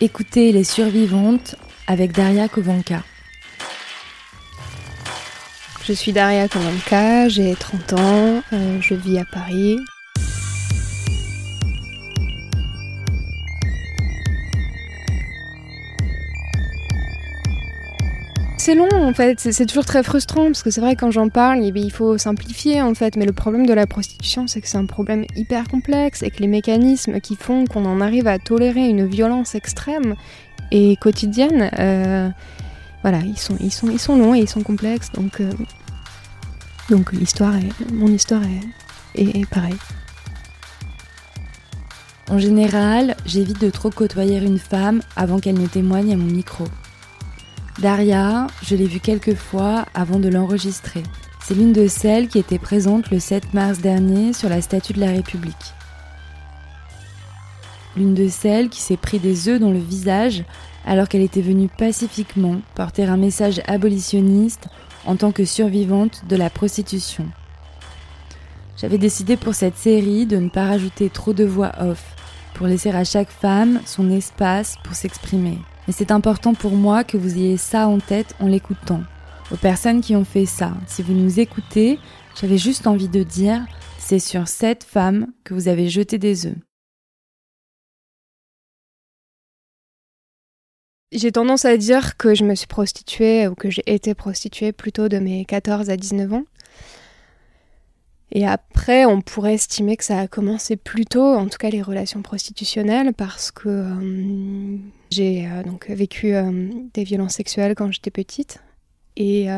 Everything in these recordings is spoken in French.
Écoutez Les Survivantes avec Daria Kovanka. Je suis Daria Kovanka, j'ai 30 ans, euh, je vis à Paris. C'est long en fait, c'est toujours très frustrant parce que c'est vrai quand j'en parle, eh il faut simplifier en fait, mais le problème de la prostitution c'est que c'est un problème hyper complexe et que les mécanismes qui font qu'on en arrive à tolérer une violence extrême et quotidienne, euh, voilà, ils sont, ils, sont, longs et ils sont complexes donc, euh, donc l'histoire est, mon histoire est, est, est pareille. En général, j'évite de trop côtoyer une femme avant qu'elle ne témoigne à mon micro. Daria, je l'ai vue quelques fois avant de l'enregistrer. C'est l'une de celles qui était présente le 7 mars dernier sur la statue de la République. L'une de celles qui s'est pris des œufs dans le visage alors qu'elle était venue pacifiquement porter un message abolitionniste en tant que survivante de la prostitution. J'avais décidé pour cette série de ne pas rajouter trop de voix off, pour laisser à chaque femme son espace pour s'exprimer. Et c'est important pour moi que vous ayez ça en tête en l'écoutant. Aux personnes qui ont fait ça, si vous nous écoutez, j'avais juste envie de dire, c'est sur cette femme que vous avez jeté des œufs. J'ai tendance à dire que je me suis prostituée ou que j'ai été prostituée plutôt de mes 14 à 19 ans. Et après, on pourrait estimer que ça a commencé plus tôt, en tout cas les relations prostitutionnelles, parce que euh, j'ai euh, donc vécu euh, des violences sexuelles quand j'étais petite. Et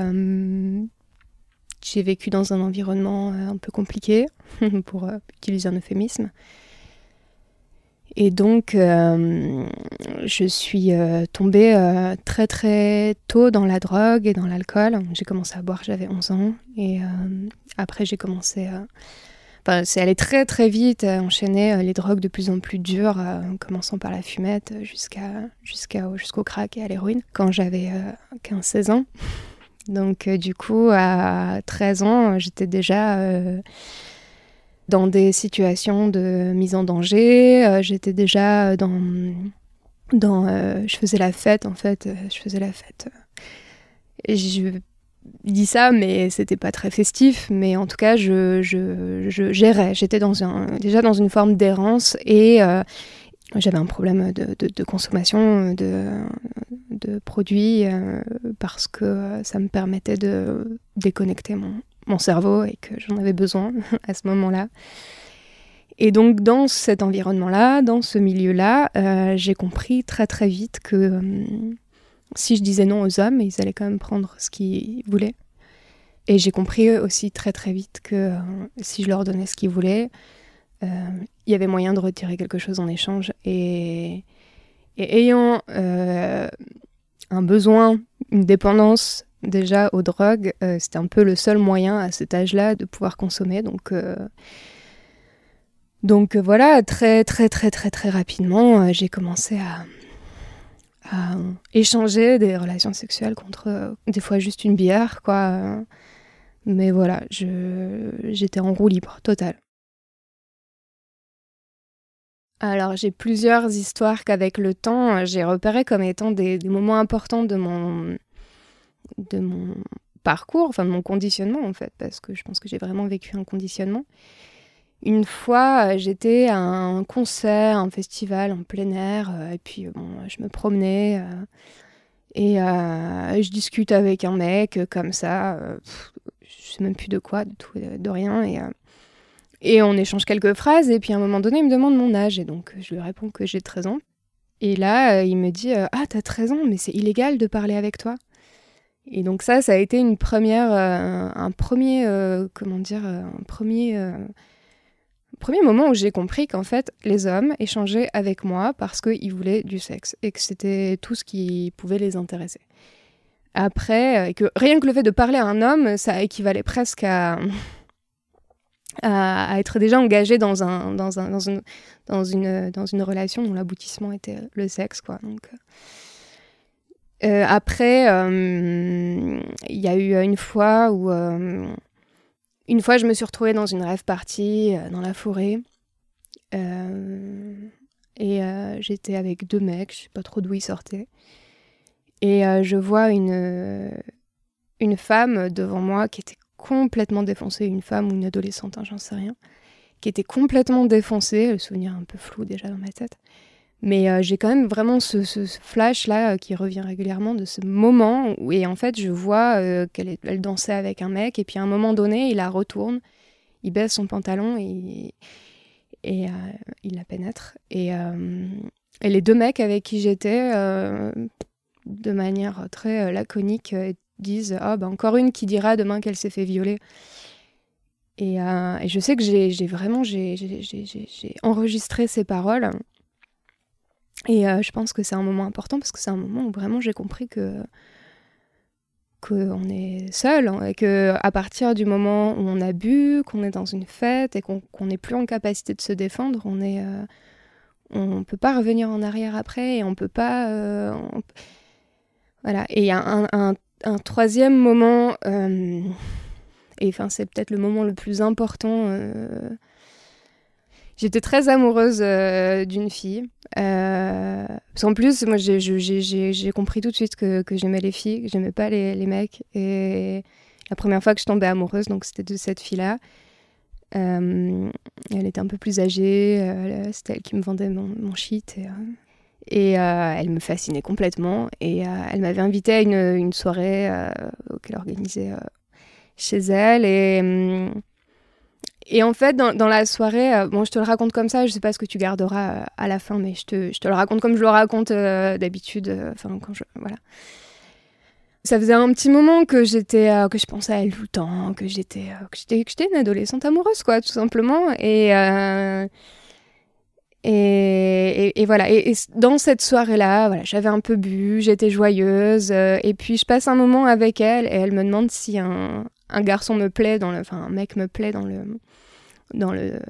j'ai vécu dans un environnement un peu compliqué, pour utiliser un euphémisme. Et donc, euh, je suis euh, tombée euh, très très tôt dans la drogue et dans l'alcool. J'ai commencé à boire, j'avais 11 ans. Et après, j'ai commencé. Enfin, c'est allé très très vite, enchaîner les drogues de plus en plus dures, en commençant par la fumette jusqu'à, jusqu'à, jusqu'au crack et à l'héroïne, quand j'avais 15-16 ans. Donc, du coup, à 13 ans, j'étais déjà dans des situations de mise en danger. Euh, j'étais déjà dans. dans euh, je faisais la fête, en fait. Euh, je faisais la fête. Dis ça, mais c'était pas très festif. Mais en tout cas, je, gérais. J'étais déjà dans une forme d'errance et j'avais un problème de, consommation de, produits parce que ça me permettait de déconnecter mon, cerveau et que j'en avais besoin à ce moment-là. Et donc dans cet environnement-là, dans ce milieu-là, euh, j'ai compris très très vite que euh, si je disais non aux hommes, ils allaient quand même prendre ce qu'ils voulaient. Et j'ai compris aussi très très vite que euh, si je leur donnais ce qu'ils voulaient, il y avait moyen de retirer quelque chose en échange. Et, ayant un besoin, une dépendance déjà aux drogues, euh, c'était un peu le seul moyen à cet âge-là de pouvoir consommer. Donc, euh, donc euh, voilà, très très très très très rapidement, j'ai commencé à, échanger des relations sexuelles contre des fois juste une bière, quoi. Mais voilà, j'étais en roue libre, totale. Alors j'ai plusieurs histoires qu'avec le temps j'ai repéré comme étant des, des moments importants de mon, de mon parcours, enfin de mon conditionnement en fait, parce que je pense que j'ai vraiment vécu un conditionnement. Une fois, euh, j'étais à un concert, un festival en plein air, euh, et puis bon, je me promenais et je discute avec un mec comme ça, je sais même plus de quoi, de tout, de rien, et, et on échange quelques phrases, et puis à un moment donné, il me demande mon âge, et donc je lui réponds que j'ai 13 ans. Et là, il me dit Ah, t'as 13 ans, mais c'est illégal de parler avec toi. Et donc ça, ça a été une première, euh, un premier, euh, comment dire, euh, un premier, premier moment où j'ai compris qu'en fait, les hommes échangeaient avec moi parce qu'ils voulaient du sexe et que c'était tout ce qui pouvait les intéresser. Après, que rien que le fait de parler à un homme, ça équivalait presque à, à, être déjà engagé dans, un, dans, un, dans, une, dans, une, dans une relation dont l'aboutissement était le sexe, quoi. Donc, euh, après, euh, il y a eu une fois où, euh, une fois, je me suis retrouvée dans une rêve partie dans la forêt. et j'étais avec deux mecs, je sais pas trop d'où ils sortaient. Et je vois une, une femme devant moi qui était complètement défoncée, une femme ou une adolescente, hein, j'en sais rien, qui était complètement défoncée, le souvenir un peu flou déjà dans ma tête. Mais euh, j'ai quand même vraiment ce, flash-là euh, qui revient régulièrement de ce moment où, et en fait, je vois euh, qu'elle elle dansait avec un mec, et puis à un moment donné, il la retourne, il baisse son pantalon et, et il la pénètre. Et, les deux mecs avec qui j'étais, de manière très laconique, disent Ah, bah encore une qui dira demain qu'elle s'est fait violer. Et, et je sais que j'ai vraiment j'ai enregistré ces paroles et euh, je pense que c'est un moment important parce que c'est un moment où vraiment j'ai compris que qu'on est seul hein, et que à partir du moment où on a bu, qu'on est dans une fête et qu'on n'est plus en capacité de se défendre, on est euh, on peut pas revenir en arrière après et on peut pas euh, voilà. Et il y a un, un, un, troisième moment et enfin c'est peut-être le moment le plus important J'étais très amoureuse euh, d'une fille. Euh, en plus, moi, j'ai compris tout de suite que, j'aimais les filles, que j'aimais pas les, mecs. Et la première fois que je tombais amoureuse, donc c'était de cette fille-là. Euh, elle était un peu plus âgée, euh, c'était elle qui me vendait mon, mon shit. Et, elle me fascinait complètement. Et elle m'avait invitée à une, soirée qu'elle organisait chez elle. Hum, et en fait, dans, la soirée, euh, bon, je te le raconte comme ça, je sais pas ce que tu garderas euh, à la fin, mais je te, je te, le raconte comme je le raconte euh, d'habitude. Enfin, quand je. Voilà. Ça faisait un petit moment que j'étais, que je pensais à elle tout le temps, que j'étais, que j'étais, une adolescente amoureuse, quoi, tout simplement. Et. Et, et, voilà. Et, dans cette soirée-là, voilà, j'avais un peu bu, j'étais joyeuse. et puis je passe un moment avec elle et elle me demande si un, un garçon me plaît dans le, enfin un mec me plaît dans le, dans le,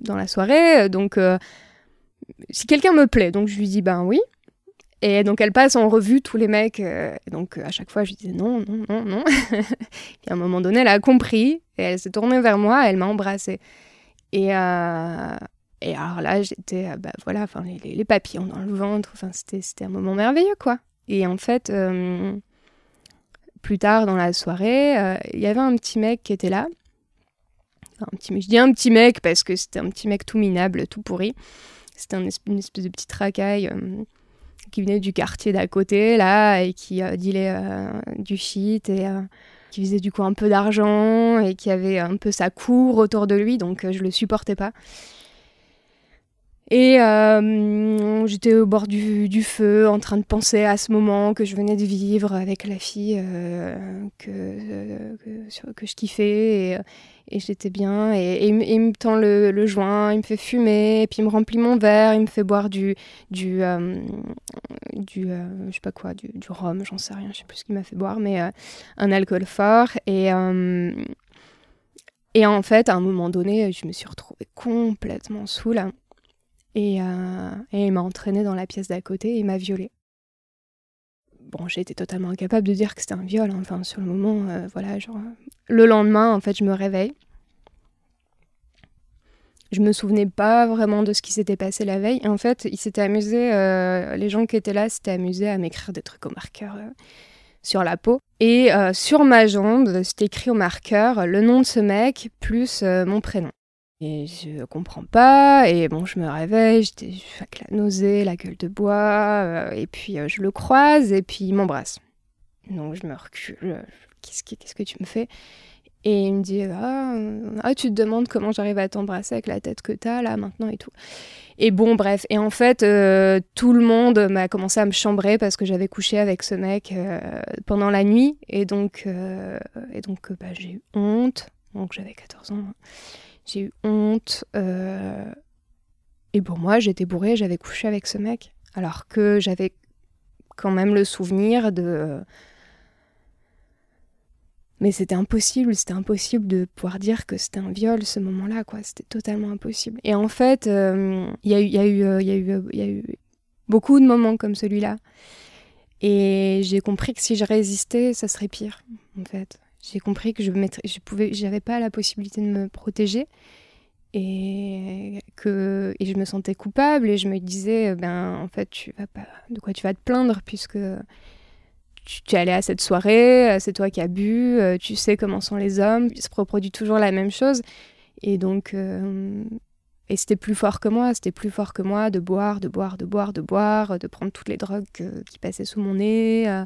dans la soirée. Donc euh, si quelqu'un me plaît, donc je lui dis ben oui. Et donc elle passe en revue tous les mecs. Euh, donc à chaque fois je disais non, non, non, non. et à un moment donné elle a compris et elle s'est tournée vers moi, elle m'a embrassée. Et euh, et alors là j'étais bah voilà, enfin les, les, papillons dans le ventre. Enfin c'était c'était un moment merveilleux quoi. Et en fait plus tard dans la soirée, euh, il y avait un petit mec qui était là. un petit, je dis un petit mec parce que c'était un petit mec tout minable, tout pourri. C'était une espèce de petit racaille euh, qui venait du quartier d'à côté, là, et qui euh, dealait du shit et qui faisait du coup un peu d'argent et qui avait un peu sa cour autour de lui, donc je le supportais pas. Et euh, j'étais au bord du, feu, en train de penser à ce moment que je venais de vivre avec la fille euh, euh, que, que, je kiffais. Et, et j'étais bien. Et, il me tend le, joint, il me fait fumer, et puis il me remplit mon verre, il me fait boire du. du, du je sais pas quoi, du, du rhum, j'en sais rien, je sais plus ce qu'il m'a fait boire, mais un alcool fort. Et. et en fait, à un moment donné, je me suis retrouvée complètement saoule. Euh, et, il m'a entraîné dans la pièce d'à côté et m'a violée. Bon, j'ai été totalement incapable de dire que c'était un viol. Hein. Enfin, sur le moment, euh, voilà, genre. Le lendemain, en fait, je me réveille. Je me souvenais pas vraiment de ce qui s'était passé la veille. En fait, ils s'étaient amusés, euh, les gens qui étaient là s'étaient amusés à m'écrire des trucs au marqueur sur la peau. Et sur ma jambe, c'était écrit au marqueur le nom de ce mec plus mon prénom. Et je comprends pas, et bon, je me réveille, j'étais avec la nausée, la gueule de bois, euh, et puis euh, je le croise, et puis il m'embrasse. Donc je me recule, euh, qu'est-ce que, qu'est-ce que tu me fais? Et il me dit ah, ah, tu te demandes comment j'arrive à t'embrasser avec la tête que t'as là maintenant et tout. Et bon, bref, et en fait, tout le monde m'a commencé à me chambrer parce que j'avais couché avec ce mec pendant la nuit, et donc, et donc bah, j'ai eu honte, donc j'avais 14 ans. J'ai eu honte. Euh, et pour moi, j'étais bourrée, j'avais couché avec ce mec. Alors que j'avais quand même le souvenir de. Mais c'était impossible, c'était impossible de pouvoir dire que c'était un viol ce moment-là, quoi. C'était totalement impossible. Et en fait, il y, y a eu beaucoup de moments comme celui-là. Et j'ai compris que si je résistais, ça serait pire, en fait. J'ai compris que je ne je pouvais, j'avais pas la possibilité de me protéger et que je me sentais coupable et je me disais ben en fait tu vas de quoi tu vas te plaindre puisque tu, es allé à cette soirée, c'est toi qui as bu, tu sais comment sont les hommes, il se reproduit toujours la même chose et donc et c'était plus fort que moi, c'était plus fort que moi de boire, de boire, de boire, de boire, de prendre toutes les drogues qui passaient sous mon nez. Euh.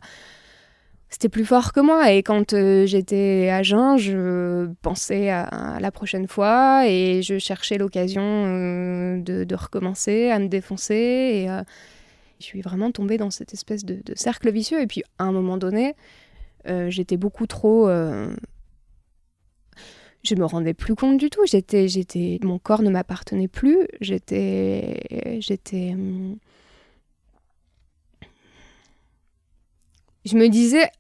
C'était plus fort que moi. Et quand euh, j'étais à jeun, je pensais à, la prochaine fois et je cherchais l'occasion euh, de, recommencer, à me défoncer. Et je suis vraiment tombée dans cette espèce de, de, cercle vicieux. Et puis à un moment donné, j'étais beaucoup trop je me rendais plus compte du tout. J'étais, j'étais, mon corps ne m'appartenait plus. J'étais, j'étais. Hum, je me disais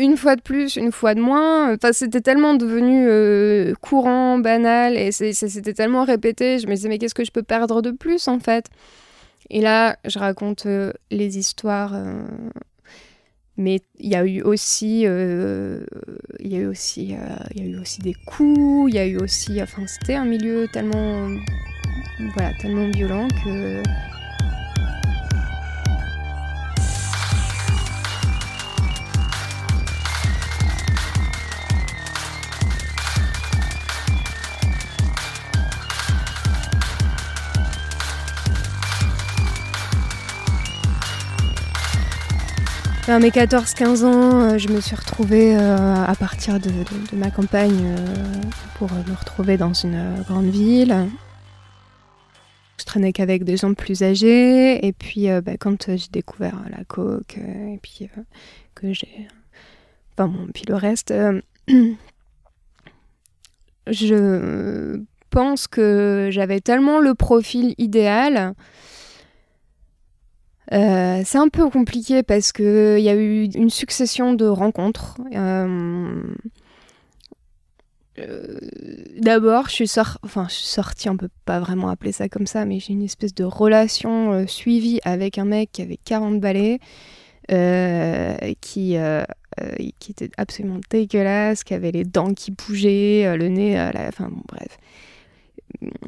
une fois de plus, une fois de moins. Enfin, c'était tellement devenu euh, courant, banal, et c'était tellement répété. Je me disais mais qu'est-ce que je peux perdre de plus en fait? Et là, je raconte euh, les histoires. Euh, mais il y a eu aussi il y a eu aussi il y a eu aussi des coups il y a eu aussi enfin c'était un milieu tellement voilà tellement violent que Mes 14-15 ans, euh, je me suis retrouvée euh, à partir de, ma campagne euh, pour me retrouver dans une grande ville. Je traînais qu'avec des gens plus âgés. Et puis, bah, quand j'ai découvert la coke, et puis que j'ai. Bon, puis le reste. je pense que j'avais tellement le profil idéal euh, c'est un peu compliqué parce qu'il y a eu une succession de rencontres. Euh, euh, d'abord, je suis, enfin, je sortie, on peut pas vraiment appeler ça comme ça, mais j'ai une espèce de relation suivie avec un mec qui avait 40 balais, qui, était absolument dégueulasse, qui avait les dents qui bougeaient, le nez, enfin bon, bref.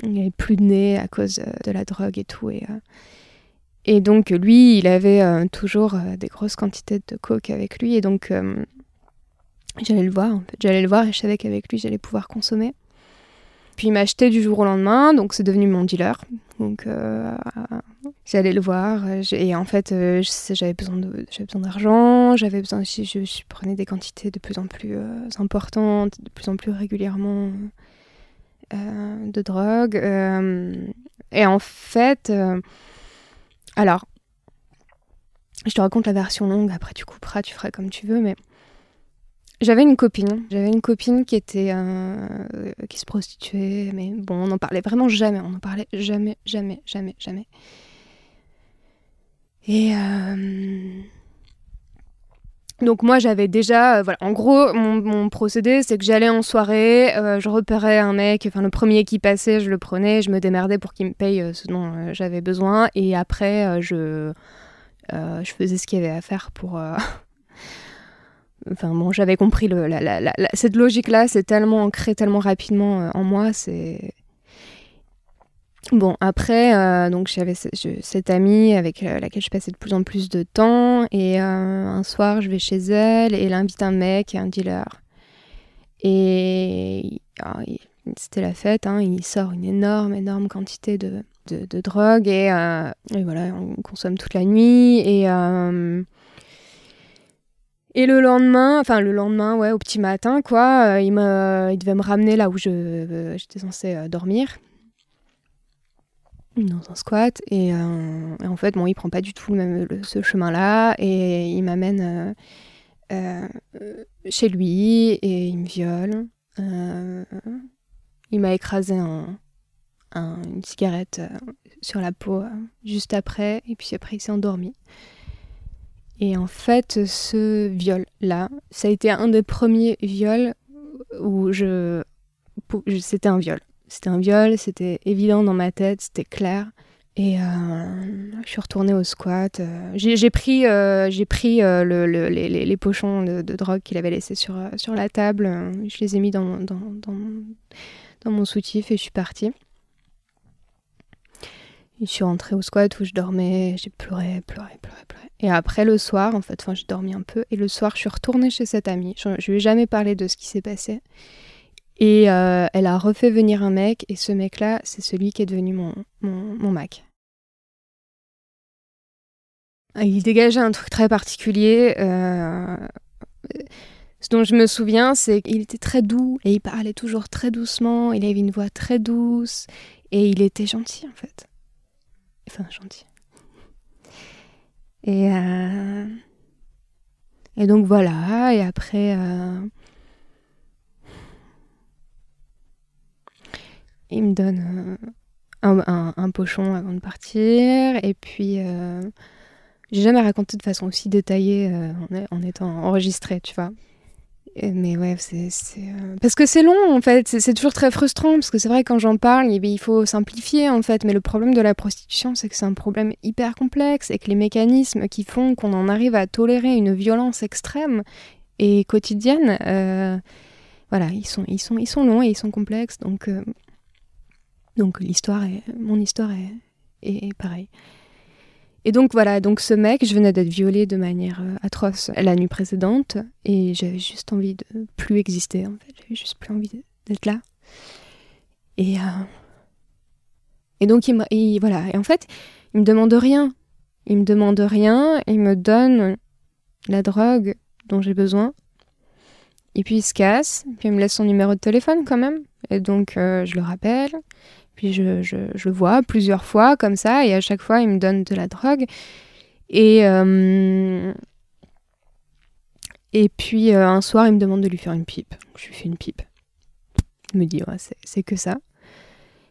Il n'y avait plus de nez à cause de la drogue et tout. Et, et donc lui, il avait euh, toujours euh, des grosses quantités de coke avec lui. Et donc euh, j'allais le voir, en fait. J'allais le voir et je savais qu'avec lui, j'allais pouvoir consommer. Puis il m'a du jour au lendemain, donc c'est devenu mon dealer. Donc j'allais le voir et en fait j'avais besoin d'argent, j'avais besoin je, prenais des quantités de plus en plus importantes, de plus en plus régulièrement de drogue. et en fait alors, je te raconte la version longue, après tu couperas, tu feras comme tu veux, mais j'avais une copine, j'avais une copine qui était euh, qui se prostituait, mais bon, on n'en parlait vraiment jamais, on n'en parlait jamais, jamais, jamais, jamais. Et euh, donc moi j'avais déjà, euh, voilà, en gros mon, procédé c'est que j'allais en soirée, euh, je repérais un mec, enfin le premier qui passait je le prenais, je me démerdais pour qu'il me paye euh, ce dont j'avais besoin. Et après je, je faisais ce qu'il y avait à faire pour... enfin bon j'avais compris le, cette logique là, c'est tellement ancré tellement rapidement en moi, c'est... Bon, après, euh, donc j'avais cette amie avec euh, laquelle je passais de plus en plus de temps, et euh, un soir, je vais chez elle et elle invite un mec, un dealer. Et ah, c'était la fête, hein, il sort une énorme, énorme quantité de, de, drogue, et, et, voilà, on consomme toute la nuit, et. Et le lendemain, enfin le lendemain, ouais, au petit matin, quoi, il, il devait me ramener là où je, j'étais censée dormir dans un squat euh, et, en fait bon il prend pas du tout le même ce chemin là et il m'amène euh, euh, chez lui et il me viole il m'a écrasé une cigarette sur la peau juste après et puis après il s'est endormi. Et en fait ce viol là ça a été un des premiers viols où je c'était un viol c'était un viol, c'était évident dans ma tête, c'était clair. Et euh, je suis retournée au squat. Euh, j'ai pris, euh, j'ai pris le, les, pochons de, drogue qu'il avait laissés sur, sur la table. Je les ai mis dans, dans, dans, mon soutif et je suis partie. je suis rentrée au squat où je dormais, j'ai pleuré, pleuré, pleuré, pleuré. Et après le soir, en fait, j'ai dormi un peu. Et le soir, je suis retournée chez cette amie. Je, je lui ai jamais parlé de ce qui s'est passé. Et euh, elle a refait venir un mec. Et ce mec-là, c'est celui qui est devenu mon, mon, Mac. Il dégageait un truc très particulier. Euh, ce dont je me souviens, c'est qu'il était très doux et il parlait toujours très doucement. Il avait une voix très douce et il était gentil en fait. Enfin, gentil. Et, euh, et donc voilà, et après, il me donne euh, un, pochon avant de partir, et puis j'ai jamais raconté de façon aussi détaillée en, en étant enregistré, tu vois. Mais ouais, c'est. Euh, parce que c'est long en fait, c'est toujours très frustrant parce que c'est vrai quand j'en parle, il faut simplifier en fait. Mais le problème de la prostitution, c'est que c'est un problème hyper complexe et que les mécanismes qui font qu'on en arrive à tolérer une violence extrême et quotidienne, euh, voilà, ils sont, ils, sont, ils sont longs et ils sont complexes. Donc, euh, donc l'histoire est. Mon histoire est, est, pareille. Et donc voilà, donc ce mec, je venais d'être violée de manière euh, atroce la nuit précédente et j'avais juste envie de plus exister en fait, j'avais juste plus envie d'être là. Et euh, et donc il, me, voilà, et en fait, il me demande rien. Il me demande rien, il me donne la drogue dont j'ai besoin. Et puis il se casse, puis il me laisse son numéro de téléphone quand même. Et donc euh, je le rappelle. Puis je, le vois plusieurs fois comme ça, et à chaque fois, il me donne de la drogue. Et, euh, puis euh, un soir, il me demande de lui faire une pipe. Je lui fais une pipe. Il me dit, c'est que ça.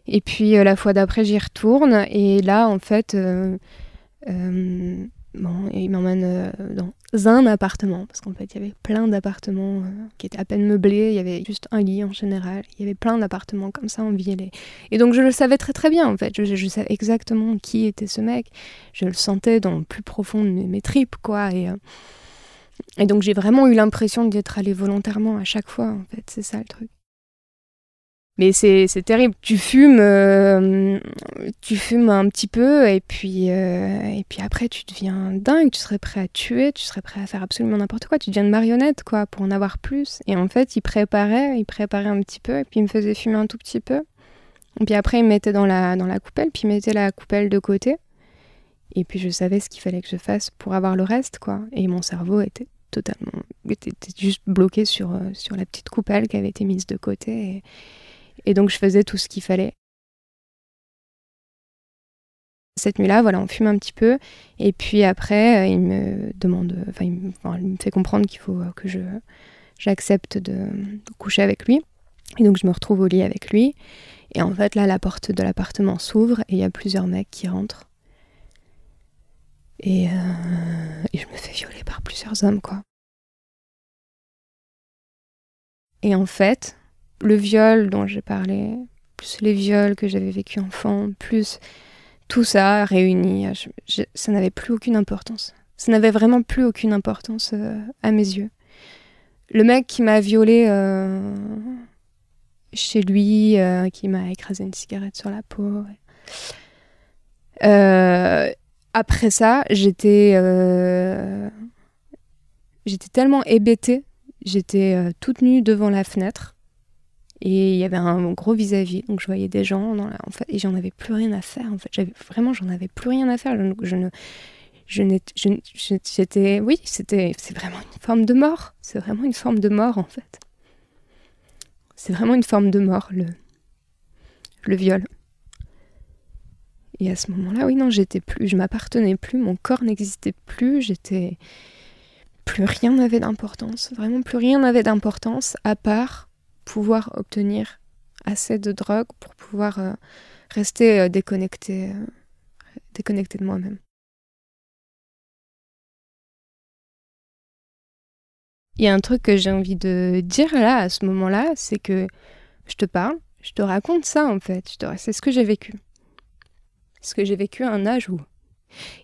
Et puis euh, la fois d'après, j'y retourne, et là, en fait, Bon, il m'emmène dans un appartement, parce qu'en fait, il y avait plein d'appartements euh, qui étaient à peine meublés, il y avait juste un lit en général, il y avait plein d'appartements comme ça en ville. Et, donc, je le savais très très bien, en fait, je, savais exactement qui était ce mec, je le sentais dans le plus profond de mes, tripes, quoi. Et, euh, et donc, j'ai vraiment eu l'impression d'être allé volontairement à chaque fois, en fait, c'est ça le truc. Mais c'est terrible. Tu fumes, euh, tu fumes un petit peu et puis, euh, et puis après tu deviens dingue. Tu serais prêt à tuer, tu serais prêt à faire absolument n'importe quoi. Tu deviens une marionnette quoi pour en avoir plus. Et en fait, il préparait, il préparait un petit peu et puis il me faisait fumer un tout petit peu. Et puis après, il me mettait dans la, dans la coupelle, puis il mettait la coupelle de côté. Et puis je savais ce qu'il fallait que je fasse pour avoir le reste quoi. Et mon cerveau était totalement, était, juste bloqué sur, euh, sur la petite coupelle qui avait été mise de côté. Et donc je faisais tout ce qu'il fallait. Cette nuit-là, voilà, on fume un petit peu. Et puis après, euh, il me demande, enfin, il me, fait comprendre qu'il faut que je j'accepte de, coucher avec lui. Et donc je me retrouve au lit avec lui. Et en fait, là, la porte de l'appartement s'ouvre et il y a plusieurs mecs qui rentrent. Et, euh, et, je me fais violer par plusieurs hommes, quoi. Et en fait, le viol dont j'ai parlé, plus les viols que j'avais vécu enfant, plus tout ça réuni, ça n'avait plus aucune importance. Ça n'avait vraiment plus aucune importance euh, à mes yeux. Le mec qui m'a violé euh, chez lui, euh, qui m'a écrasé une cigarette sur la peau. après ça, j'étais j'étais tellement hébétée, j'étais toute nue devant la fenêtre et il y avait un gros vis-à-vis, donc je voyais des gens, dans la, en fait, et j'en avais plus rien à faire. En fait, j'avais vraiment, j'en avais plus rien à faire. Je, je ne, j'étais, oui, c'était, c'est vraiment une forme de mort. C'est vraiment une forme de mort, en fait. C'est vraiment une forme de mort, le, le viol. Et à ce moment-là, oui, non, j'étais plus, je m'appartenais plus, mon corps n'existait plus, j'étais, plus rien n'avait d'importance. Vraiment, plus rien n'avait d'importance à part pouvoir obtenir assez de drogue pour pouvoir euh, rester euh, déconnecté, euh, déconnecté de moi-même. Il y a un truc que j'ai envie de dire là, à ce moment-là, c'est que je te parle, je te raconte ça en fait, c'est ce que j'ai vécu. Ce que j'ai vécu à un âge où...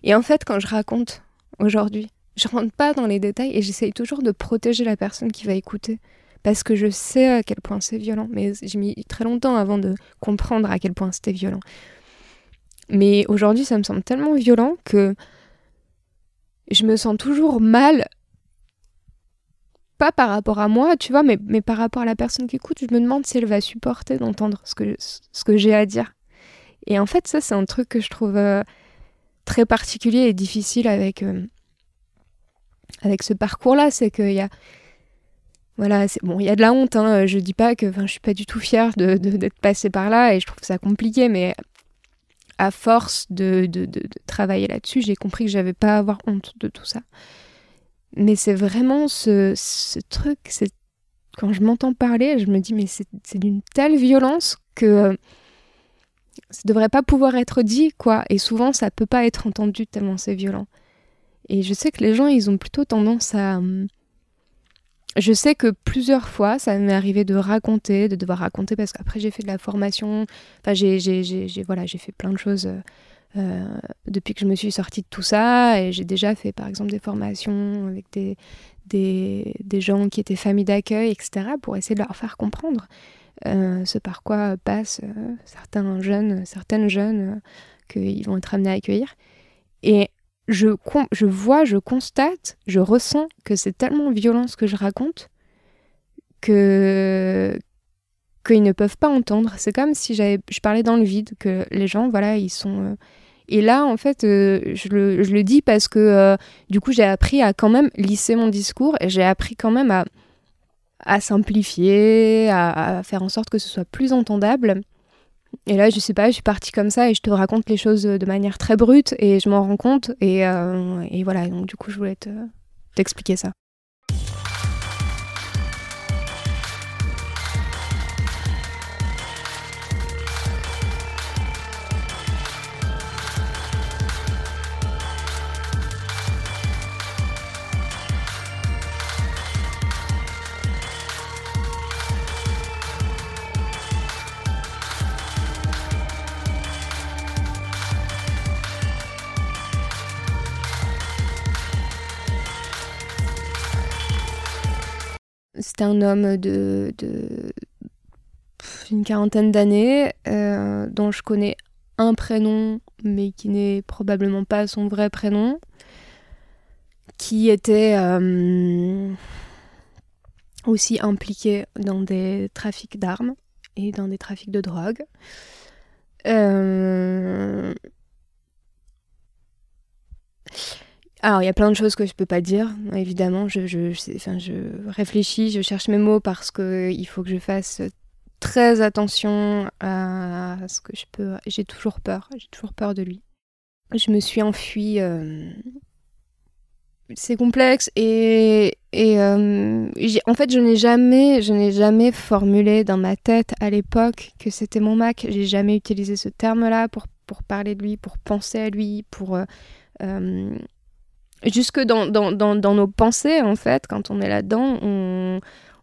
Et en fait, quand je raconte aujourd'hui, je rentre pas dans les détails et j'essaye toujours de protéger la personne qui va écouter parce que je sais à quel point c'est violent. Mais j'ai mis très longtemps avant de comprendre à quel point c'était violent. Mais aujourd'hui, ça me semble tellement violent que je me sens toujours mal. Pas par rapport à moi, tu vois, mais, par rapport à la personne qui écoute, je me demande si elle va supporter d'entendre ce que, ce que j'ai à dire. Et en fait, ça, c'est un truc que je trouve euh, très particulier et difficile avec, euh, avec ce parcours-là. C'est qu'il y a. Voilà, bon, il y a de la honte. Hein, je dis pas que. je suis pas du tout fière d'être de, d'être passée par là et je trouve ça compliqué, mais à force de, de, travailler là-dessus, j'ai compris que j'avais pas à avoir honte de tout ça. Mais c'est vraiment ce, ce truc, c'est quand je m'entends parler, je me dis mais c'est d'une telle violence que ça devrait pas pouvoir être dit quoi. Et souvent ça peut pas être entendu tellement c'est violent. Et je sais que les gens ils ont plutôt tendance à hum, je sais que plusieurs fois, ça m'est arrivé de raconter, de devoir raconter, parce qu'après j'ai fait de la formation, enfin j'ai, voilà, j'ai fait plein de choses euh, euh, depuis que je me suis sortie de tout ça, et j'ai déjà fait par exemple des formations avec des, des, des gens qui étaient familles d'accueil, etc., pour essayer de leur faire comprendre euh, ce par quoi passent certains jeunes, certaines jeunes qu'ils vont être amenés à accueillir. Et je, vois, je constate, je ressens que c'est tellement violent ce que je raconte que qu'ils ne peuvent pas entendre. C'est comme si j'avais, je parlais dans le vide, que les gens, voilà, ils sont... Euh, et là, en fait, euh, je, le, je, le, dis parce que euh, du coup, j'ai appris à quand même lisser mon discours et j'ai appris quand même à, à simplifier, à, faire en sorte que ce soit plus entendable. Et là, je sais pas, je suis partie comme ça et je te raconte les choses de manière très brute et je m'en rends compte. Et, euh, et, voilà, donc du coup, je voulais t'expliquer ça. C'était un homme de, une quarantaine d'années euh, dont je connais un prénom mais qui n'est probablement pas son vrai prénom qui était euh, aussi impliqué dans des trafics d'armes et dans des trafics de drogue. Euh, alors, il y a plein de choses que je peux pas dire, évidemment. Je, je, enfin, je réfléchis, je cherche mes mots parce qu'il faut que je fasse très attention à ce que je peux. J'ai toujours peur, j'ai toujours peur de lui. Je me suis enfuie. Euh, c'est complexe et, et euh, en fait, je n'ai jamais, je n'ai jamais formulé dans ma tête à l'époque que c'était mon Mac. J'ai jamais utilisé ce terme-là pour, pour parler de lui, pour penser à lui, pour. Euh, jusque dans, dans, dans, dans, nos pensées, en fait, quand on est là-dedans, on,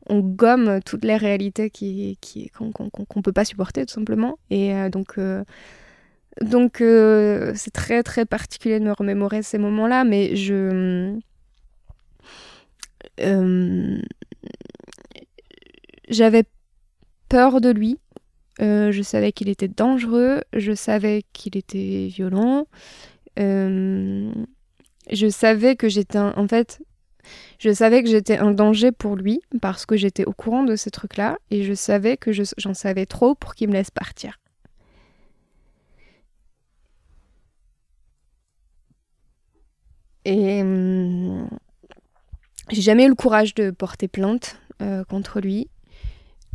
gomme toutes les réalités qui, qui, qu'on ne peut pas supporter, tout simplement. Et euh, donc, euh, donc euh, c'est très, très particulier de me remémorer ces moments-là, mais je... J'avais peur de lui. je savais qu'il était dangereux, je savais qu'il était violent. Euh, je savais que j'étais en un danger pour lui parce que j'étais au courant de ces trucs-là et je savais que j'en savais trop pour qu'il me laisse partir. Et hum, j'ai jamais eu le courage de porter plainte euh, contre lui.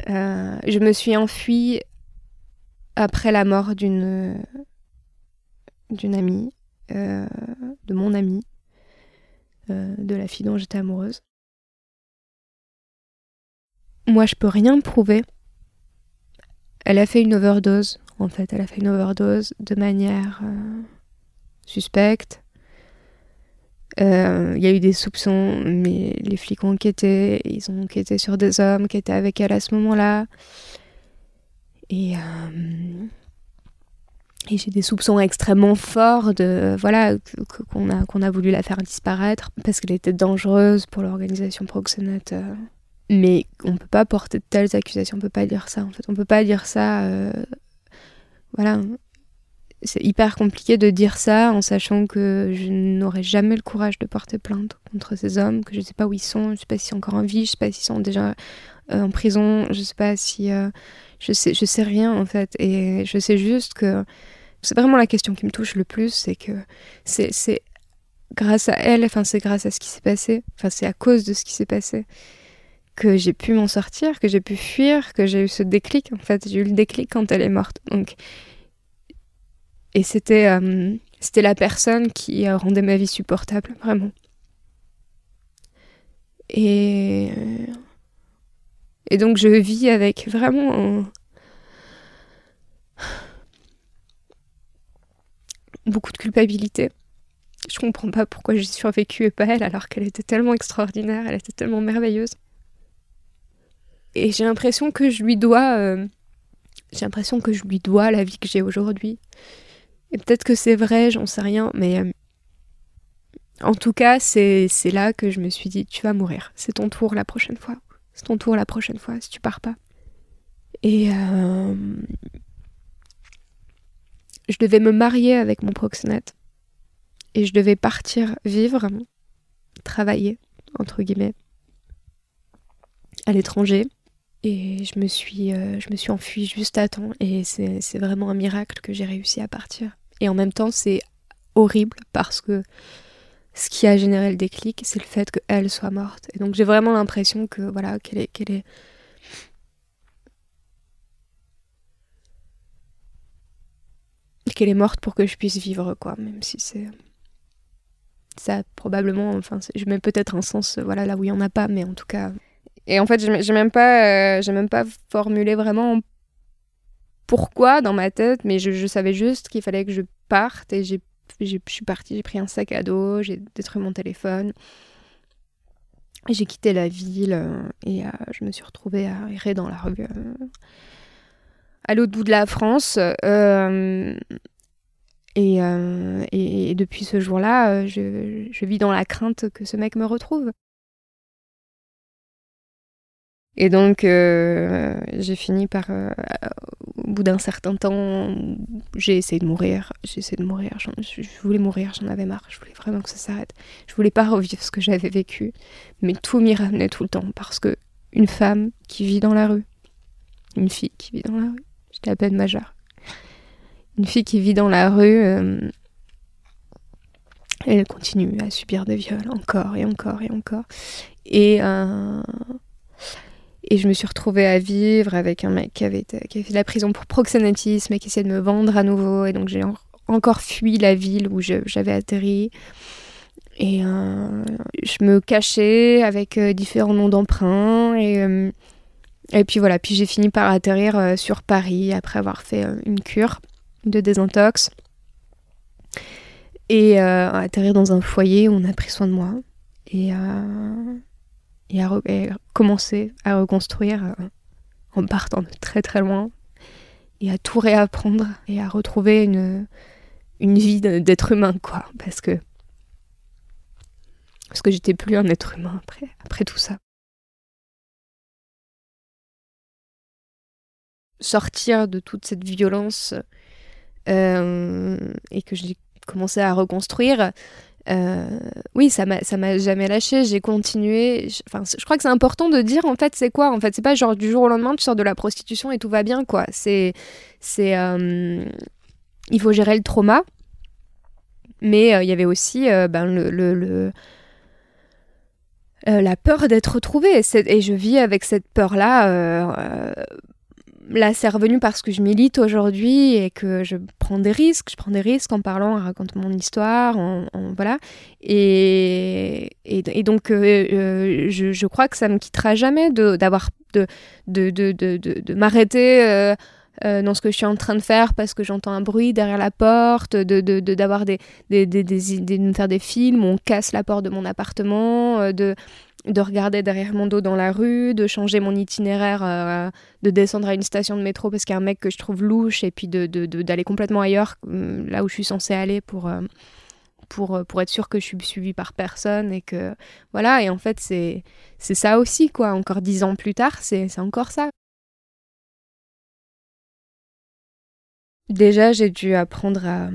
Euh, je me suis enfuie après la mort d'une d'une amie euh, de mon amie, euh, de la fille dont j'étais amoureuse. Moi, je peux rien prouver. Elle a fait une overdose, en fait. Elle a fait une overdose de manière euh, suspecte. Il y a eu des soupçons, mais les flics ont enquêté. Ils ont enquêté sur des hommes qui étaient avec elle à ce moment-là. Et et j'ai des soupçons extrêmement forts de voilà qu'on a qu'on a voulu la faire disparaître parce qu'elle était dangereuse pour l'organisation proxénète. Euh. Mais on peut pas porter de telles accusations, on peut pas dire ça en fait, on peut pas dire ça. Euh, voilà. c'est hyper compliqué de dire ça en sachant que je n'aurai jamais le courage de porter plainte contre ces hommes, que je ne sais pas où ils sont, je ne sais pas s'ils sont encore en vie, je ne sais pas s'ils sont déjà euh, en prison, je sais pas si... Je sais, je sais rien en fait, et je sais juste que c'est vraiment la question qui me touche le plus, c'est que c'est grâce à elle, enfin c'est grâce à ce qui s'est passé, enfin c'est à cause de ce qui s'est passé que j'ai pu m'en sortir, que j'ai pu fuir, que j'ai eu ce déclic en fait, j'ai eu le déclic quand elle est morte. Donc et c'était euh, c'était la personne qui rendait ma vie supportable, vraiment. Et et donc je vis avec vraiment beaucoup de culpabilité. Je comprends pas pourquoi j'ai survécu et pas elle alors qu'elle était tellement extraordinaire, elle était tellement merveilleuse. Et j'ai l'impression que je lui dois euh, j'ai l'impression que je lui dois la vie que j'ai aujourd'hui. Et peut-être que c'est vrai, j'en sais rien, mais euh, en tout cas, c'est là que je me suis dit, tu vas mourir. C'est ton tour la prochaine fois. C'est ton tour la prochaine fois si tu pars pas. Et euh, je devais me marier avec mon proxénète. Et je devais partir vivre, travailler, entre guillemets, à l'étranger. Et je me suis, euh, suis enfuie juste à temps. Et c'est vraiment un miracle que j'ai réussi à partir. Et en même temps, c'est horrible parce que ce qui a généré le déclic, c'est le fait qu'elle soit morte. Et donc j'ai vraiment l'impression que voilà qu'elle est qu'elle est morte pour que je puisse vivre quoi, même si c'est ça probablement, enfin je mets peut-être un sens voilà là où il y en a pas, mais en tout cas. Et en fait j'ai même pas euh, même pas formulé vraiment pourquoi dans ma tête, mais je, je savais juste qu'il fallait que je parte et j'ai je suis partie, j'ai pris un sac à dos, j'ai détruit mon téléphone. J'ai quitté la ville euh, et euh, je me suis retrouvée à errer dans la rue euh, à l'autre bout de la France. Et, et, depuis ce jour-là, je, je, vis dans la crainte que ce mec me retrouve. Et donc, j'ai fini par, au bout d'un certain temps, j'ai essayé de mourir. J'ai essayé de mourir. Je voulais mourir, j'en avais marre. Je voulais vraiment que ça s'arrête. Je voulais pas revivre ce que j'avais vécu. Mais tout m'y ramenait tout le temps. Parce que une femme qui vit dans la rue, une fille qui vit dans la rue, à peine majeure. Une fille qui vit dans la rue, euh, elle continue à subir des viols encore et encore et encore. Et. Euh, et je me suis retrouvée à vivre avec un mec qui avait, qui fait de la prison pour proxénétisme et qui essayait de me vendre à nouveau. Et donc j'ai encore fui la ville où j'avais atterri. Et euh, je me cachais avec différents noms d'emprunt. Et, et puis voilà, puis j'ai fini par atterrir sur Paris après avoir fait une cure de désintox. Et atterrir dans un foyer où on a pris soin de moi. Et et à, commencer à reconstruire euh, en partant de très très loin et à tout réapprendre et à retrouver une, une vie d'être humain quoi parce que parce que j'étais plus un être humain après tout ça sortir de toute cette violence euh, et que j'ai commencé à reconstruire euh, oui, ça m'a, jamais lâché. J'ai continué. Enfin, je crois que c'est important de dire en fait, c'est quoi En fait, c'est pas genre du jour au lendemain tu sors de la prostitution et tout va bien, quoi. C'est, euh, il faut gérer le trauma, mais il y avait aussi ben, le, le, la peur d'être retrouvée. Et je vis avec cette peur-là là, c'est revenu parce que je milite aujourd'hui et que je prends des risques. Je prends des risques en parlant, en racontant mon histoire, en, voilà. Et, et, donc, euh, euh, je, crois que ça me quittera jamais d'avoir de, de, de, de, de m'arrêter. Euh, dans ce que je suis en train de faire parce que j'entends un bruit derrière la porte, de, d'avoir des, des, des, des, de me faire des films où on casse la porte de mon appartement, de, de regarder derrière mon dos dans la rue, de changer mon itinéraire, euh, de descendre à une station de métro parce qu'il y a un mec que je trouve louche et puis d'aller de, de, complètement ailleurs, euh, là où je suis censée aller pour, euh, pour, pour être sûr que je suis suivie par personne et que voilà, et en fait c'est ça aussi quoi, encore dix ans plus tard, c'est encore ça. Déjà, j'ai dû apprendre à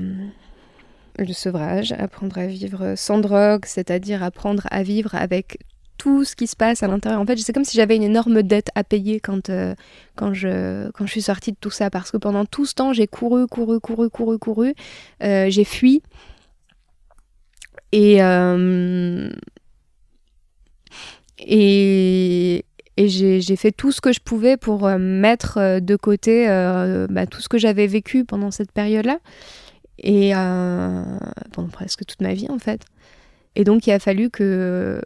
le sevrage, apprendre à vivre sans drogue, c'est-à-dire apprendre à vivre avec tout ce qui se passe à l'intérieur. En fait, c'est comme si j'avais une énorme dette à payer quand, euh, quand, je, quand je suis sortie de tout ça. Parce que pendant tout ce temps, j'ai couru, couru, couru, couru, couru. Euh, j'ai fui. Et, euh, et, et j'ai fait tout ce que je pouvais pour mettre de côté bah, tout ce que j'avais vécu pendant cette période-là. Et pendant presque toute ma vie, en fait. Et donc, il a fallu que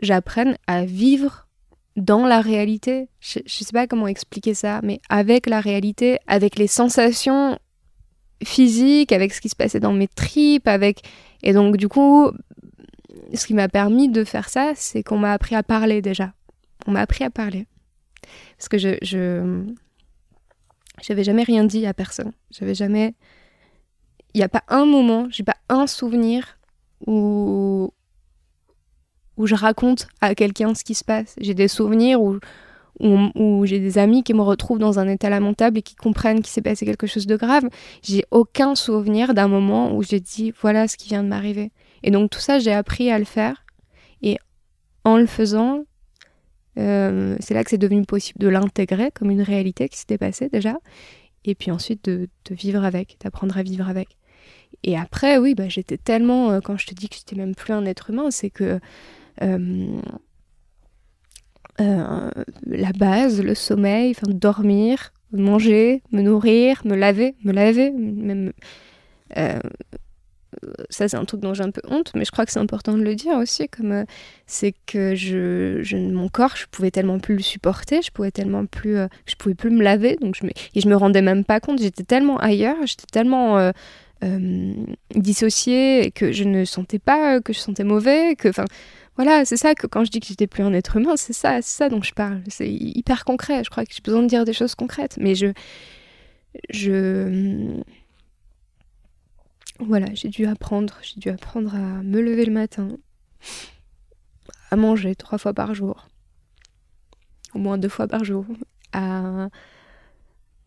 j'apprenne à vivre dans la réalité. Je, ne sais pas comment expliquer ça, mais avec la réalité, avec les sensations physiques, avec ce qui se passait dans mes tripes, avec et donc du coup, ce qui m'a permis de faire ça, c'est qu'on m'a appris à parler déjà. On m'a appris à parler parce que je je jamais rien dit à personne. J'avais jamais il n'y a pas un moment, j'ai pas un souvenir où où je raconte à quelqu'un ce qui se passe. J'ai des souvenirs où, où, j'ai des amis qui me retrouvent dans un état lamentable et qui comprennent qu'il s'est passé quelque chose de grave. J'ai aucun souvenir d'un moment où j'ai dit voilà ce qui vient de m'arriver. Et donc tout ça, j'ai appris à le faire. Et en le faisant, euh, c'est là que c'est devenu possible de l'intégrer comme une réalité qui s'était passée déjà. Et puis ensuite de, vivre avec, d'apprendre à vivre avec. Et après, oui, bah, j'étais tellement, euh, quand je te dis que j'étais même plus un être humain, c'est que euh, la base, le sommeil, enfin dormir, manger, me nourrir, me laver, me laver, même. Euh, ça c'est un truc dont j'ai un peu honte, mais je crois que c'est important de le dire aussi, comme c'est que je, mon corps, je pouvais tellement plus le supporter, je pouvais tellement plus, je pouvais plus me laver, donc je me, et je me rendais même pas compte, j'étais tellement ailleurs, j'étais tellement dissociée que je ne sentais pas que je sentais mauvais, que, enfin, voilà, c'est ça que quand je dis que j'étais plus un être humain, c'est ça, c'est ça dont je parle. C'est hyper concret. Je crois que j'ai besoin de dire des choses concrètes, mais je, je, voilà, j'ai dû apprendre, j'ai dû apprendre à me lever le matin, à manger trois fois par jour, au moins deux fois par jour, à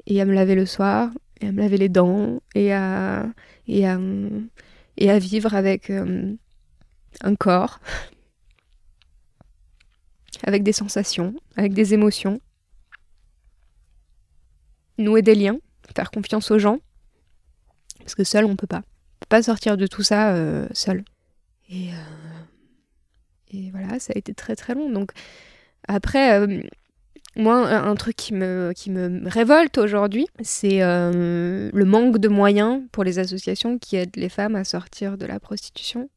et à me laver le soir, et à me laver les dents, et à et à, et à vivre avec euh, un corps avec des sensations, avec des émotions. Nouer des liens, faire confiance aux gens, parce que seul on peut pas. Pas sortir de tout ça euh, seul. Et, euh, et voilà, ça a été très très long. Donc après, euh, moi, un truc qui me, qui me révolte aujourd'hui, c'est le manque de moyens pour les associations qui aident les femmes à sortir de la prostitution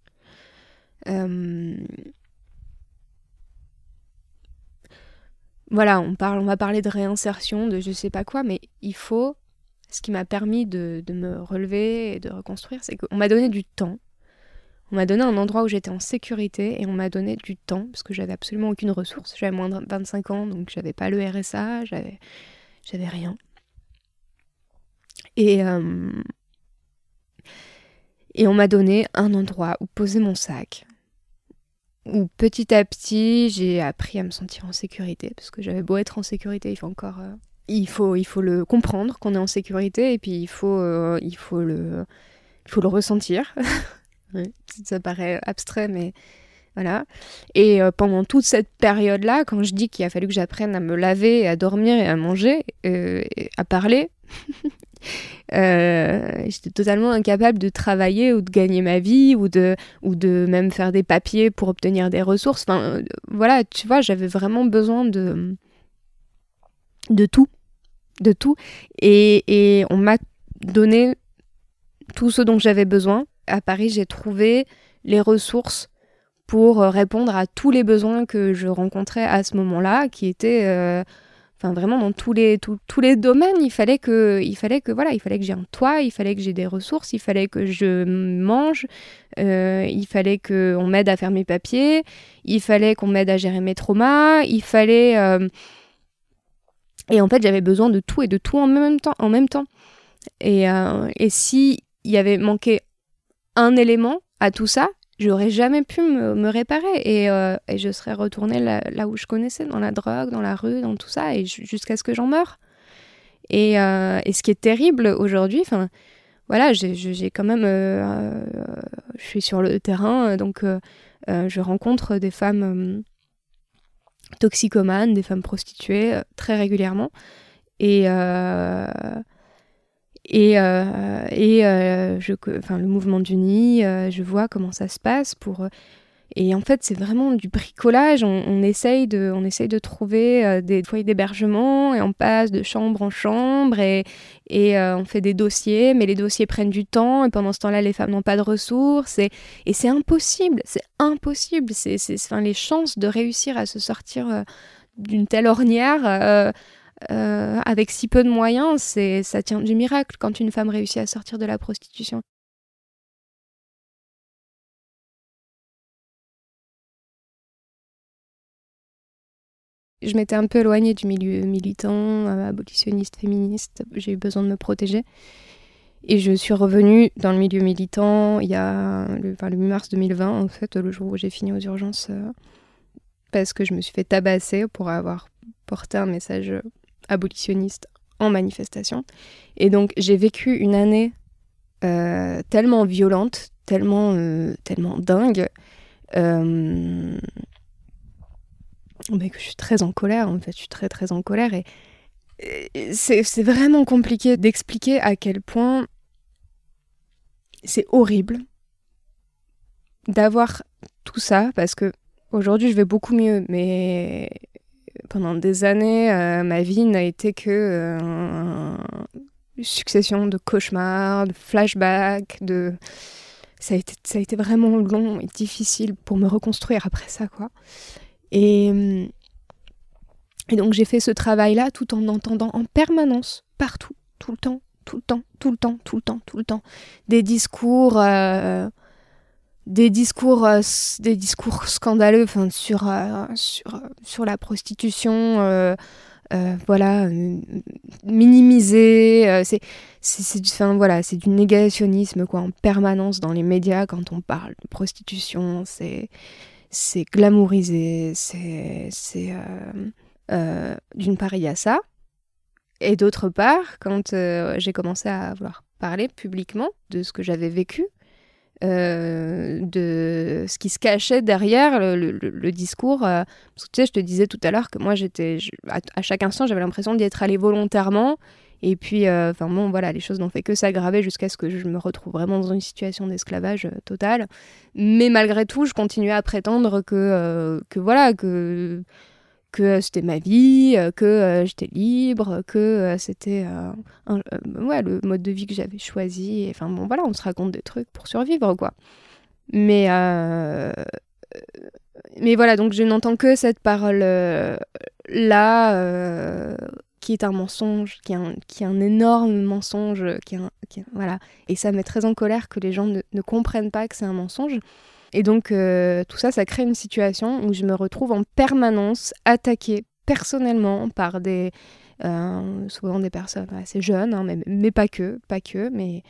voilà, on, parle, on va parler de réinsertion, de je sais pas quoi, mais il faut. Ce qui m'a permis de, me relever et de reconstruire, c'est qu'on m'a donné du temps. On m'a donné un endroit où j'étais en sécurité et on m'a donné du temps parce que j'avais absolument aucune ressource. J'avais moins de 25 ans donc j'avais pas le RSA, j'avais, j'avais rien. Et, euh, et on m'a donné un endroit où poser mon sac, où petit à petit, j'ai appris à me sentir en sécurité, parce que j'avais beau être en sécurité, il faut encore... Euh, il, faut, il faut le comprendre qu'on est en sécurité, et puis il faut, euh, il faut, le, il faut le ressentir. Ça paraît abstrait, mais voilà. Et euh, pendant toute cette période-là, quand je dis qu'il a fallu que j'apprenne à me laver, à dormir et à manger, à parler, euh, j'étais totalement incapable de travailler ou de gagner ma vie ou de, ou de même faire des papiers pour obtenir des ressources. Enfin, euh, voilà, tu vois, j'avais vraiment besoin de, de tout. De tout. Et, et on m'a donné tout ce dont j'avais besoin. À Paris, j'ai trouvé les ressources pour répondre à tous les besoins que je rencontrais à ce moment-là, qui étaient euh, enfin vraiment dans tous les tous, les domaines il fallait que il fallait que voilà il fallait que j'ai un toit il fallait que j'ai des ressources il fallait que je mange euh, il fallait que on m'aide à faire mes papiers il fallait qu'on m'aide à gérer mes traumas il fallait euh, et en fait j'avais besoin de tout et de tout en même temps et, euh, si il y avait manqué un élément à tout ça j'aurais jamais pu me, réparer euh, et, je serais retournée là, où je connaissais, dans la drogue, dans la rue, dans tout ça, et jusqu'à ce que j'en meure. Et, et ce qui est terrible aujourd'hui, enfin, voilà, j'ai quand même, je suis sur le terrain, donc je rencontre des femmes toxicomanes, des femmes prostituées très régulièrement. Et, et, euh, et euh, je, enfin, le mouvement d'Uni, euh, je vois comment ça se passe pour. Et en fait, c'est vraiment du bricolage. On, essaye, de, on essaye de trouver des foyers d'hébergement et on passe de chambre en chambre et, et on fait des dossiers, mais les dossiers prennent du temps et pendant ce temps-là, les femmes n'ont pas de ressources et, et c'est impossible. C'est impossible. C'est, enfin, les chances de réussir à se sortir d'une telle ornière euh, avec si peu de moyens, c'est ça tient du miracle quand une femme réussit à sortir de la prostitution. Je m'étais un peu éloignée du milieu militant, euh, abolitionniste, féministe. J'ai eu besoin de me protéger. Et je suis revenue dans le milieu militant il y a le, 8 mars 2020, en fait, le jour où j'ai fini aux urgences, euh, parce que je me suis fait tabasser pour avoir porté un message abolitionniste en manifestation. Et donc j'ai vécu une année euh, tellement violente, tellement, tellement dingue, que je suis très en colère, en fait, je suis très très en colère. Et, c'est vraiment compliqué d'expliquer à quel point c'est horrible d'avoir tout ça, parce que aujourd'hui je vais beaucoup mieux, mais pendant des années, euh, ma vie n'a été que euh, succession de cauchemars, de flashbacks, de ça a été ça a été vraiment long et difficile pour me reconstruire après ça quoi. Et donc j'ai fait ce travail là tout en entendant en permanence partout, tout le temps, tout le temps, tout le temps, tout le temps, tout le temps des discours euh, des discours, euh, des discours scandaleux sur, euh, sur, sur la prostitution, voilà, c'est c'est voilà, du négationnisme quoi, en permanence dans les médias quand on parle de prostitution. C'est c'est glamourisé. C'est d'une part, il y a ça. Et d'autre part, quand j'ai commencé à vouloir parler publiquement de ce que j'avais vécu, euh, de ce qui se cachait derrière le, discours. Euh, parce que tu sais, je te disais tout à l'heure que moi, j'étais, à, chaque instant, j'avais l'impression d'y être allée volontairement. Et puis, euh, enfin bon, voilà, les choses n'ont fait que s'aggraver jusqu'à ce que je me retrouve vraiment dans une situation d'esclavage total. Mais malgré tout, je continuais à prétendre que, que voilà, que euh, c'était ma vie, euh, que euh, j'étais libre, que c'était ouais, le mode de vie que j'avais choisi. Enfin bon, voilà, on se raconte des trucs pour survivre, quoi. Mais, mais voilà, donc je n'entends que cette parole-là, qui est un mensonge, qui est un, qui est un énorme mensonge, qui, voilà. Et ça met très en colère que les gens ne, ne comprennent pas que c'est un mensonge. Et donc euh, tout ça, ça crée une situation où je me retrouve en permanence attaquée personnellement par des, euh, souvent des personnes assez jeunes, hein, mais, mais, pas que, pas que, mais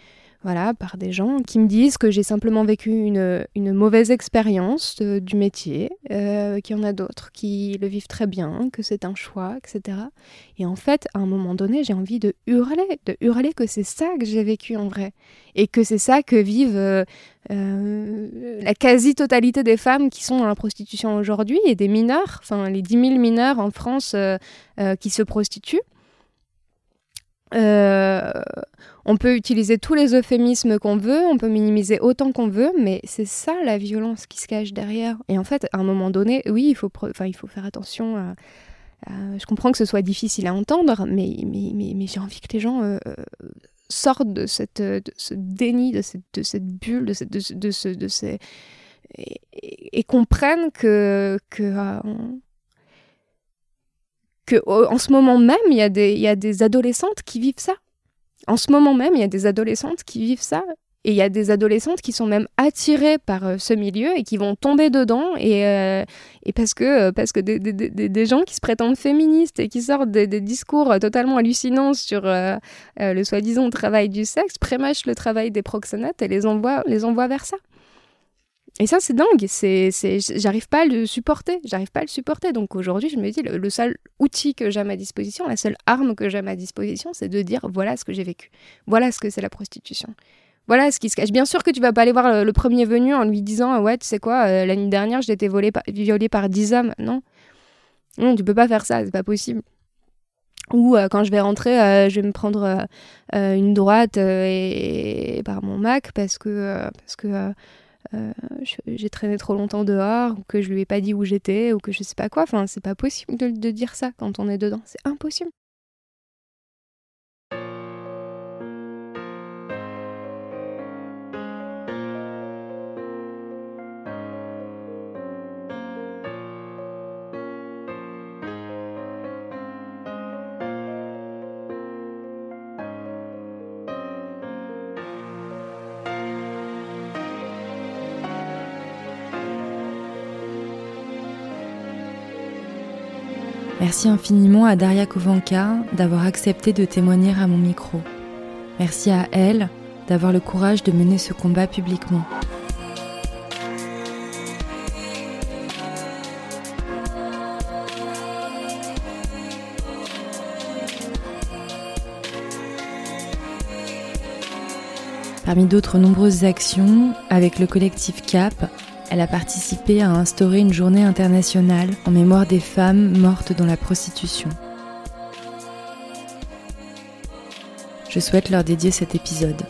voilà, par des gens qui me disent que j'ai simplement vécu une, une mauvaise expérience du métier, euh, qu'il y en a d'autres qui le vivent très bien, que c'est un choix, etc. Et en fait, à un moment donné, j'ai envie de hurler, de hurler que c'est ça que j'ai vécu en vrai, et que c'est ça que vivent euh, euh, la quasi-totalité des femmes qui sont dans la prostitution aujourd'hui, et des mineurs, enfin les 10 000 mineurs en France qui se prostituent. Euh, on peut utiliser tous les euphémismes qu'on veut, on peut minimiser autant qu'on veut, mais c'est ça la violence qui se cache derrière. Et en fait, à un moment donné, oui, il faut, faire attention Je comprends que ce soit difficile à entendre, mais, j'ai envie que les gens euh, sortent de, ce déni, de cette, bulle, de, cette, ce, de ces... Et, comprennent que, que euh, en ce moment même, il y, a des, adolescentes qui vivent ça. En ce moment même, il y a des adolescentes qui vivent ça. Et il y a des adolescentes qui sont même attirées par euh, ce milieu et qui vont tomber dedans. Et, euh, parce que, euh, parce que des, gens qui se prétendent féministes et qui sortent des, discours totalement hallucinants sur le soi-disant travail du sexe prémâchent le travail des proxénètes et les envoient, les envoient vers ça. Et ça, c'est dingue. C'est, j'arrive pas à le supporter. J'arrive pas à le supporter. Donc aujourd'hui, je me dis, le, seul outil que j'ai à ma disposition, la seule arme que j'ai à ma disposition, c'est de dire voilà ce que j'ai vécu. Voilà ce que c'est la prostitution. Voilà ce qui se cache. Bien sûr que tu vas pas aller voir le, premier venu en lui disant ouais, tu sais quoi, euh, l'année dernière, j'ai été volée violée par 10 hommes. Non. Non, tu peux pas faire ça. C'est pas possible. Ou euh, quand je vais rentrer, euh, je vais me prendre une droite et, par mon Mac parce que parce que euh, j'ai traîné trop longtemps dehors, ou que je lui ai pas dit où j'étais, ou que je sais pas quoi. Enfin, c'est pas possible de dire ça quand on est dedans. C'est impossible. Merci infiniment à Daria Kovanka d'avoir accepté de témoigner à mon micro. Merci à elle d'avoir le courage de mener ce combat publiquement. Parmi d'autres nombreuses actions, avec le collectif CAP, elle a participé à instaurer une journée internationale en mémoire des femmes mortes dans la prostitution. Je souhaite leur dédier cet épisode.